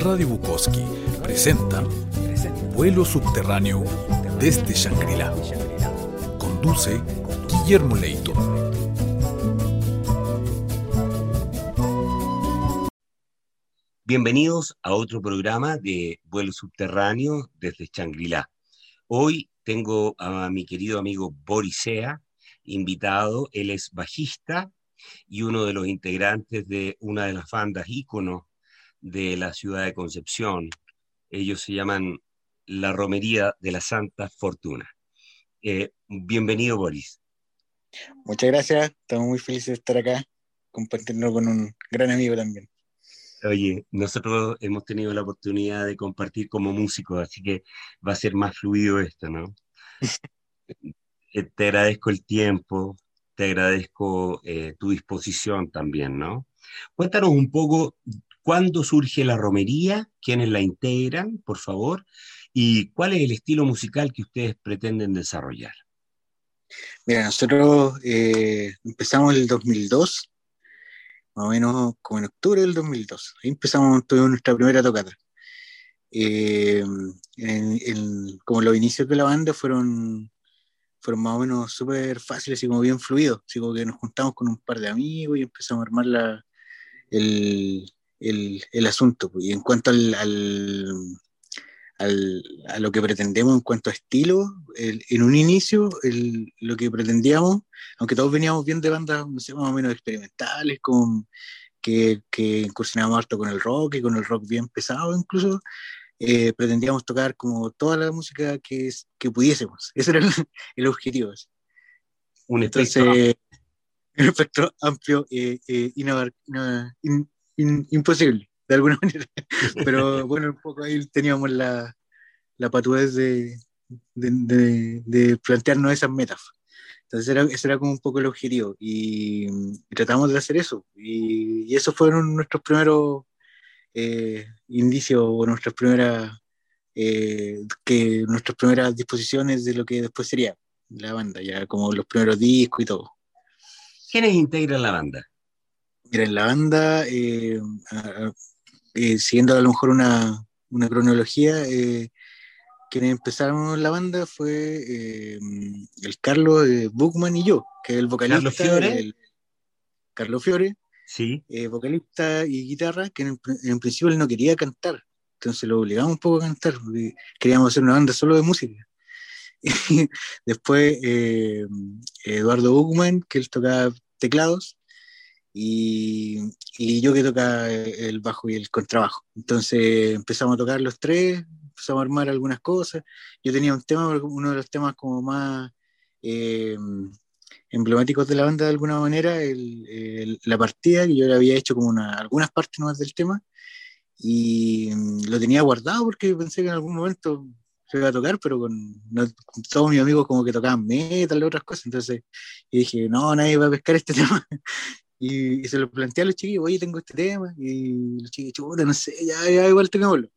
Radio Bukowski presenta Vuelo subterráneo desde Shangri-La. Conduce Guillermo Leito. Bienvenidos a otro programa de Vuelo subterráneo desde Shangri-La. Hoy tengo a mi querido amigo Borisea, invitado. Él es bajista y uno de los integrantes de una de las bandas íconos de la ciudad de Concepción. Ellos se llaman La Romería de la Santa Fortuna. Eh, bienvenido, Boris. Muchas gracias, estamos muy felices de estar acá, compartiendo con un gran amigo también. Oye, nosotros hemos tenido la oportunidad de compartir como músicos, así que va a ser más fluido esto, ¿no? Eh, te agradezco el tiempo, te agradezco eh, tu disposición también, ¿no? Cuéntanos un poco cuándo surge la romería, quiénes la integran, por favor, y cuál es el estilo musical que ustedes pretenden desarrollar. Mira, nosotros eh, empezamos en el 2002, más o menos como en octubre del 2002. Ahí empezamos, tuvimos nuestra primera tocata. Eh, como los inicios de la banda fueron fueron más o menos súper fáciles y como bien fluidos, así como que nos juntamos con un par de amigos y empezamos a armar la, el, el, el asunto. Pues. Y en cuanto al, al, a lo que pretendemos en cuanto a estilo, en un inicio lo que pretendíamos, aunque todos veníamos bien de bandas más o menos experimentales, con, que, que incursionábamos harto con el rock y con el rock bien pesado incluso, eh, pretendíamos tocar como toda la música que, que pudiésemos. Ese era el, objetivo. Un espectro Entonces, espectro amplio e eh, imposible, de alguna manera. Pero bueno, un poco ahí teníamos la, la patudez de, de, de, plantearnos esas metas. Entonces era, ese era como un poco el objetivo y, tratamos de hacer eso. Y, y esos fueron nuestros primeros eh, indicios o nuestras primeras, eh, que nuestras primeras disposiciones de lo que después sería la banda, ya como los primeros discos y todo. ¿Quiénes integran la banda? Mira, en la banda, eh, siguiendo a lo mejor una, una cronología, quienes empezaron la banda fue el Carlos Buchman y yo, que es el vocalista. Carlos Fiore. Carlos Fiore, sí. Eh, vocalista y guitarra, que en, principio él no quería cantar, entonces lo obligamos un poco a cantar, queríamos hacer una banda solo de música. después eh, Eduardo Buchman, que él tocaba teclados, y, yo que tocaba el bajo y el contrabajo. Entonces empezamos a tocar los tres, empezamos a armar algunas cosas. Yo tenía un tema, uno de los temas como más... Eh, emblemáticos de la banda de alguna manera, la partida, que yo le había hecho como una, algunas partes nuevas del tema, y mm, lo tenía guardado porque pensé que en algún momento se iba a tocar, pero con, todos mis amigos como que tocaban metal y otras cosas, entonces dije, no, nadie va a pescar este tema. Y, se lo planteé a los chiquillos, oye, tengo este tema, y los chiquillos, chuta, no sé, ya, ya igual tengámoslo.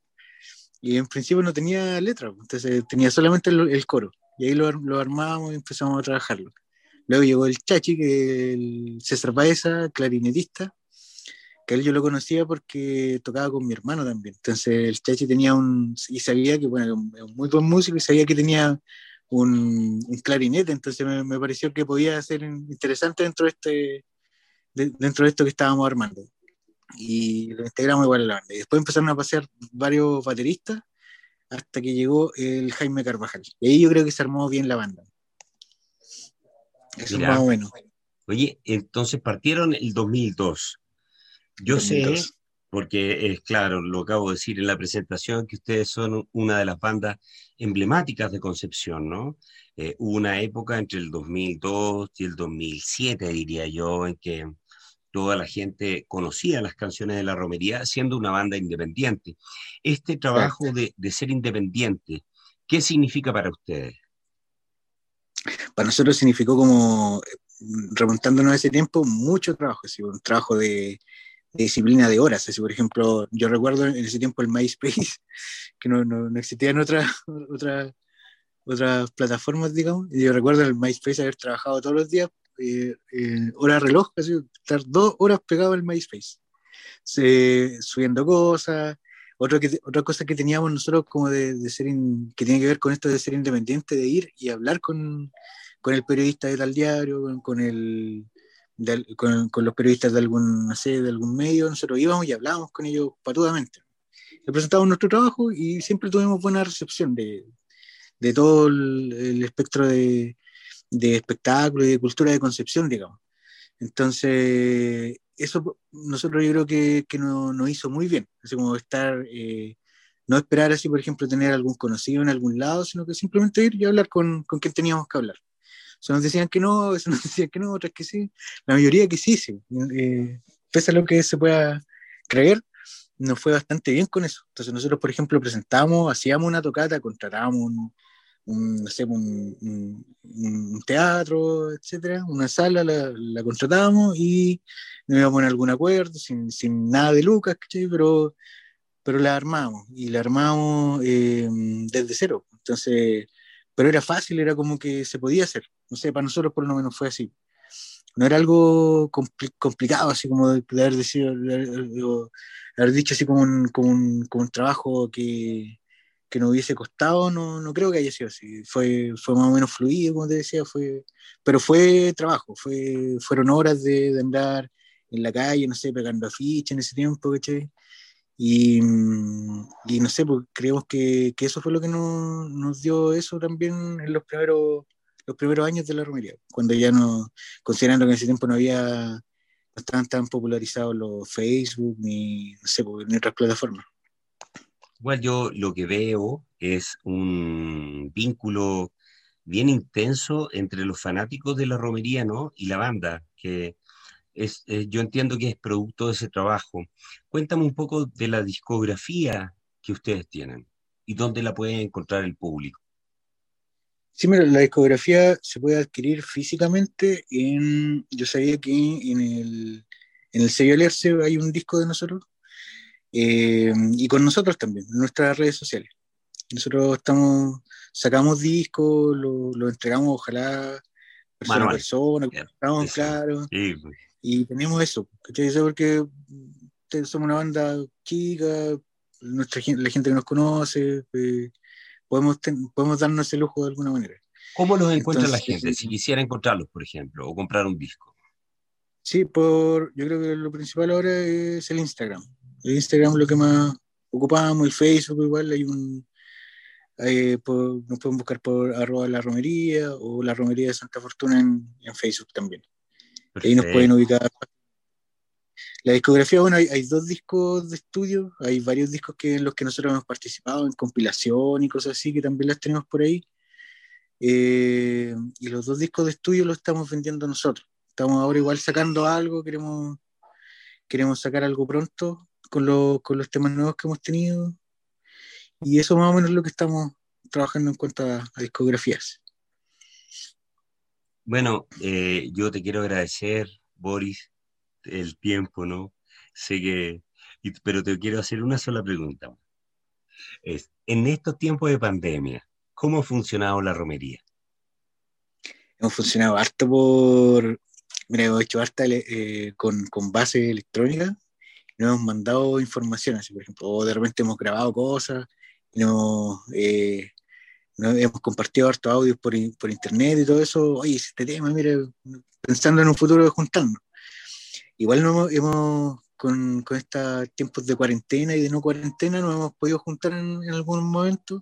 Y en principio no tenía letra, entonces tenía solamente el, coro. Y ahí lo, lo armábamos y empezamos a trabajarlo. Luego llegó el Chachi, que el César Baeza, clarinetista, que él yo lo conocía porque tocaba con mi hermano también. Entonces el Chachi tenía un, y sabía que, bueno, era un muy buen músico y sabía que tenía un, clarinete, entonces me, pareció que podía ser interesante dentro de, este, dentro de esto que estábamos armando. Y lo integramos igual a la banda. Y después empezaron a pasear varios bateristas hasta que llegó el Jaime Carvajal. Y ahí yo creo que se armó bien la banda. Eso es más bueno. Oye, entonces partieron el 2002. Yo sé, porque es claro, lo acabo de decir en la presentación, que ustedes son una de las bandas emblemáticas de Concepción, ¿no? Eh, hubo una época entre el 2002 y el 2007, diría yo, en que toda la gente conocía las canciones de la romería siendo una banda independiente. Este trabajo de, de ser independiente, ¿qué significa para ustedes? para nosotros significó como, remontándonos a ese tiempo, mucho trabajo, así, un trabajo de, disciplina de horas. Así, por ejemplo, yo recuerdo en ese tiempo el MySpace, que no, no, no existían otras otra, otras plataformas, digamos, y yo recuerdo en el MySpace haber trabajado todos los días, eh, eh, hora reloj, así, estar dos horas pegado al MySpace, subiendo cosas, otra, que, otra cosa que teníamos nosotros como de, ser, que tiene que ver con esto de ser independiente, de ir y hablar con, con el periodista de tal diario, con, el, con, con, los periodistas de algún, no sé, de algún medio, nosotros íbamos y hablábamos con ellos patudamente. Le presentamos nuestro trabajo y siempre tuvimos buena recepción de, de todo el, espectro de, de espectáculo y de cultura de concepción, digamos. Entonces, eso nosotros yo creo que, que nos no hizo muy bien, así como estar, eh, no esperar así, por ejemplo, tener algún conocido en algún lado, sino que simplemente ir y hablar con, con quien teníamos que hablar. Eso nos decían que no, eso nos decían que no, otras que sí, la mayoría que sí, sí. Eh, pese a lo que se pueda creer, nos fue bastante bien con eso. Entonces nosotros, por ejemplo, presentamos, hacíamos una tocata, contratábamos un, un, un, teatro, etcétera, una sala, la, la contratábamos y nos íbamos en algún acuerdo, sin, sin nada de lucas, pero, pero la armamos y la armamos eh, desde cero. Entonces, pero era fácil, era como que se podía hacer. No sé, para nosotros por lo menos fue así. No era algo complicado, así como de, haber, decidido, haber dicho así como un, como un, como un trabajo que, que no hubiese costado, no, no creo que haya sido así. Fue, fue más o menos fluido, como te decía, fue, pero fue trabajo, fue, fueron horas de, de andar en la calle, no sé, pegando afiches en ese tiempo. Y, y no sé, pues creemos que, que, eso fue lo que nos, nos dio eso también en los primeros, los primeros años de la romería, cuando ya no, considerando que en ese tiempo no había, no estaban tan popularizados los Facebook ni, no sé, pues, ni otras plataformas. Igual yo lo que veo es un vínculo bien intenso entre los fanáticos de la romería ¿no? y la banda, que es, eh, yo entiendo que es producto de ese trabajo. Cuéntame un poco de la discografía que ustedes tienen y dónde la pueden encontrar el público. Sí, mira, la discografía se puede adquirir físicamente en, yo sabía que en el, en el sello Alerce hay un disco de nosotros eh, y con nosotros también, en nuestras redes sociales. Nosotros estamos, sacamos discos, lo, lo entregamos, ojalá, persona a persona, claro, pues. y tenemos eso, ¿cachai? Porque somos una banda chica, nuestra, la gente que nos conoce, pues, podemos, podemos darnos ese lujo de alguna manera. ¿Cómo los encuentra la gente si quisiera encontrarlos, por ejemplo, o comprar un disco? Sí, por, yo creo que lo principal ahora es el Instagram. El Instagram lo que más ocupamos, el Facebook igual, hay un... nos pueden buscar por arroba la romería o la romería de Santa Fortuna en, Facebook también. Ahí nos pueden ubicar. La discografía, bueno, hay, dos discos de estudio, hay varios discos que, en los que nosotros hemos participado en compilación y cosas así, que también las tenemos por ahí. Eh, y los dos discos de estudio los estamos vendiendo nosotros. Estamos ahora igual sacando algo, queremos, queremos sacar algo pronto, con, con los temas nuevos que hemos tenido. Y eso más o menos es lo que estamos trabajando en cuanto a, discografías. Bueno, eh, yo te quiero agradecer, Boris, el tiempo, ¿no? Sé que, pero te quiero hacer una sola pregunta. Es, en estos tiempos de pandemia, ¿cómo ha funcionado la romería? Hemos funcionado harto por, mira, hemos hecho harta eh, con, con base electrónica, nos hemos mandado información, por ejemplo, o de repente hemos grabado cosas, no, eh, hemos compartido harto audios por, por, internet y todo eso, oye, este tema, mire, pensando en un futuro de juntarnos. Igual hemos, con, con estos tiempos de cuarentena y de no cuarentena, nos hemos podido juntar en, en algún momento.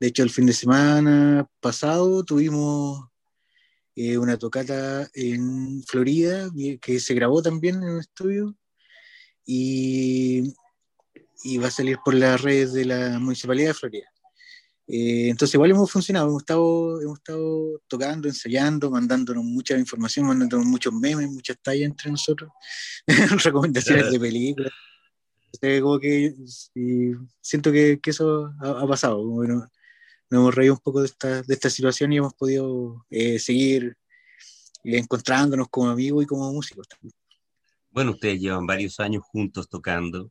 De hecho, el fin de semana pasado tuvimos eh, una tocata en Florida que se grabó también en un estudio y, va a salir por las redes de la Municipalidad de Florida. Eh, entonces igual hemos funcionado, hemos estado, hemos estado tocando, ensayando, mandándonos mucha información, mandándonos muchos memes, muchas tallas entre nosotros, recomendaciones de películas. como que siento que, que eso ha, pasado. Bueno, nos hemos reído un poco de esta, de esta situación y hemos podido eh, seguir encontrándonos como amigos y como músicos también. Bueno, ustedes llevan varios años juntos tocando.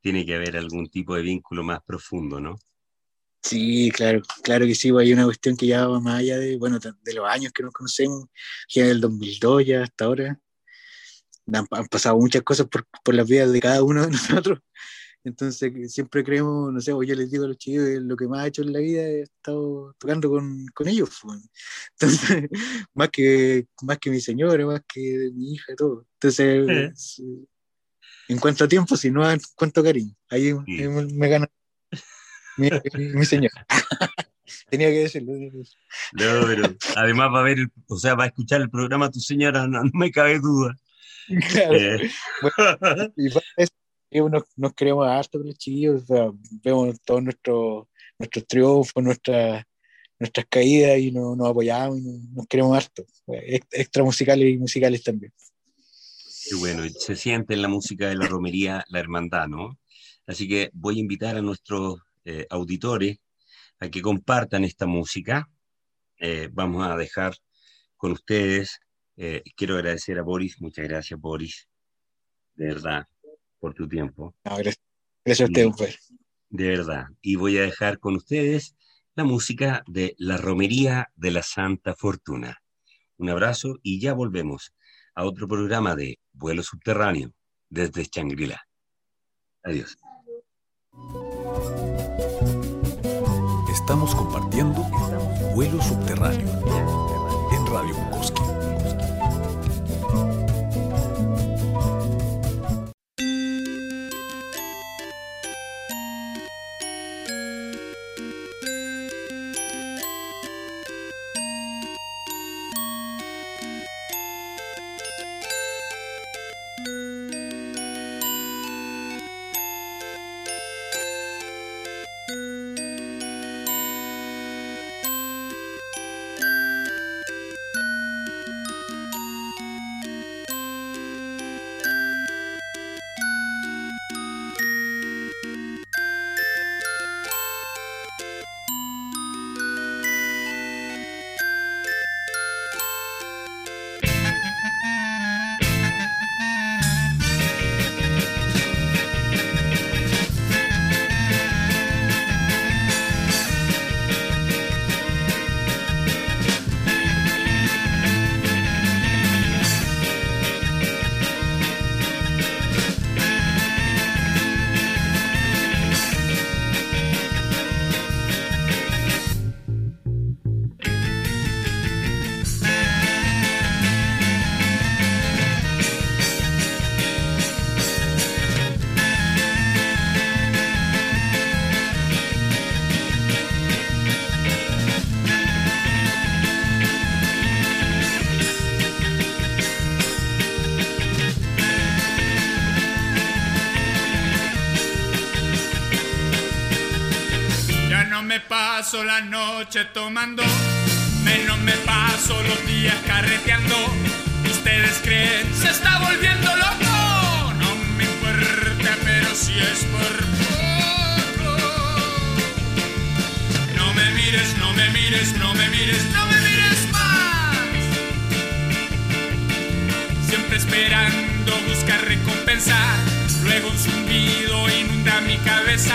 Tiene que haber algún tipo de vínculo más profundo, ¿no? Sí, claro, claro que sí. Pues, hay una cuestión que ya va más allá de, bueno, de los años que nos conocemos, ya del 2002 ya hasta ahora. Han, pasado muchas cosas por, por las vidas de cada uno de nosotros. Entonces siempre creemos, no sé, yo les digo a los chicos lo que más ha hecho en la vida he estado tocando con, con ellos. Entonces, más que, más que mi señora, más que mi hija, todo. Entonces, en cuanto a tiempo, si no en cuanto a cariño, ahí me, gana mi, mi señora. Tenía que decirlo. No, pero además va a ver, o sea, va a escuchar el programa tu señora, no, me cabe duda. Claro. Eh. Bueno, y nos, nos queremos harto con los chiquillos, vemos todos nuestros nuestros triunfos, nuestras nuestras caídas y nos, nos apoyamos y nos, queremos harto, extra musicales y musicales también. Qué bueno, se siente en la música de la romería la hermandad, ¿no? Así que voy a invitar a nuestros eh, auditores a que compartan esta música. Eh, vamos a dejar con ustedes. Eh, quiero agradecer a Boris, muchas gracias Boris, de verdad, por tu tiempo. gracias. a usted, De verdad. Y voy a dejar con ustedes la música de La Romería de la Santa Fortuna. Un abrazo y ya volvemos a otro programa de Vuelo Subterráneo desde Changrila. Adiós. Estamos compartiendo Vuelo Subterráneo en Radio Bukowski. La noche tomando, menos me paso los días carreteando. Ustedes creen se está volviendo loco, no me importa, pero si es por poco. No me mires, no me mires, no me mires, no me mires más. Siempre esperando buscar recompensar, luego un zumbido inunda mi cabeza.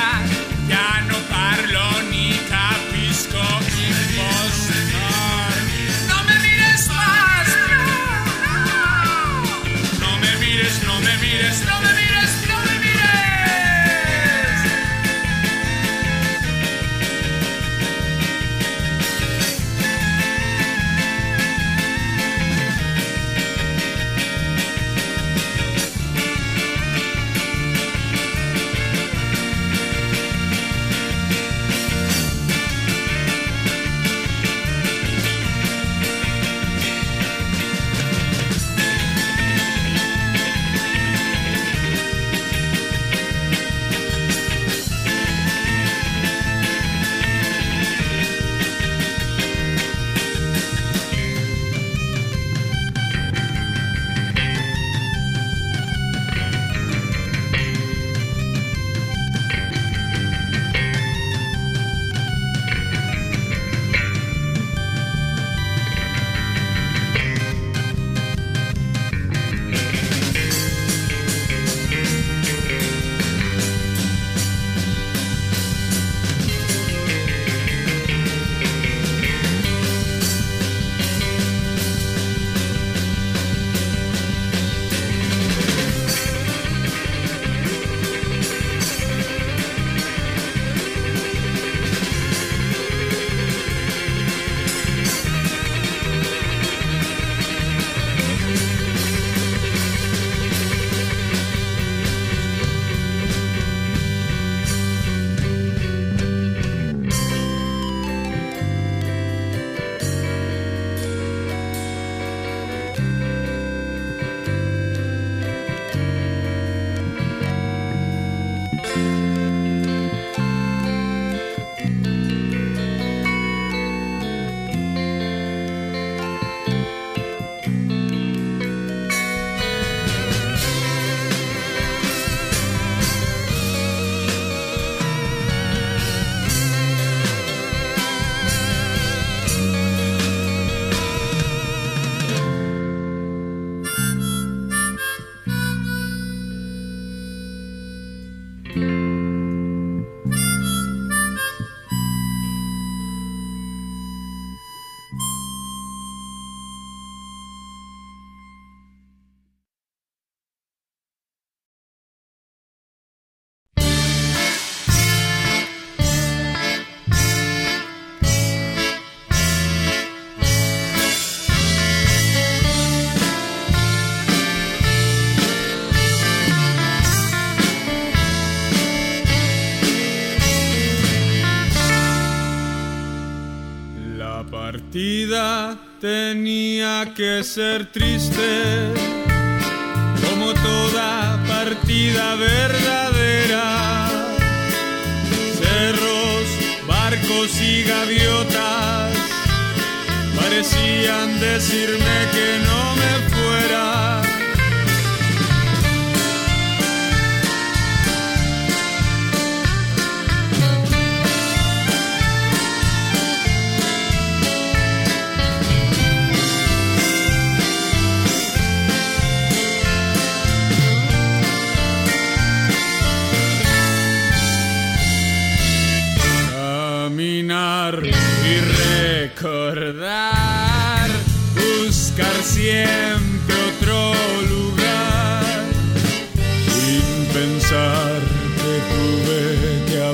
Bye. Tenía que ser triste, como toda partida verdadera. Cerros, barcos y gaviotas parecían decirme que no me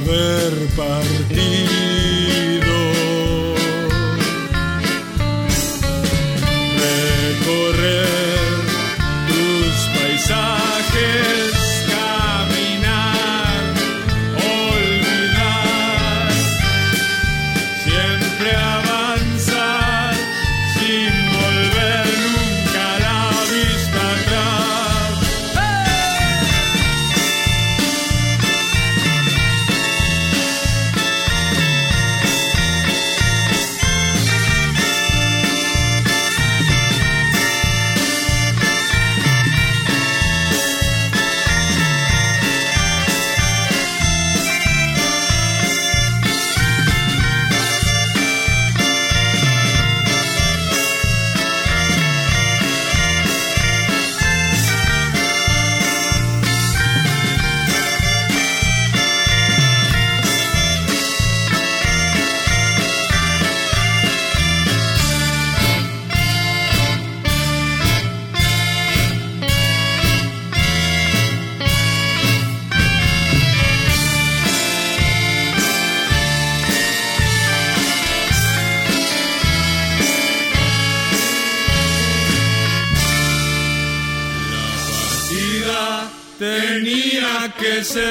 haber partido.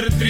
Ser triste,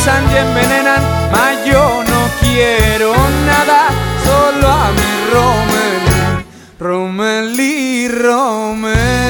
endulzan y envenenan, mas yo no quiero nada, solo a mi Romelí, Romelí, Romelí.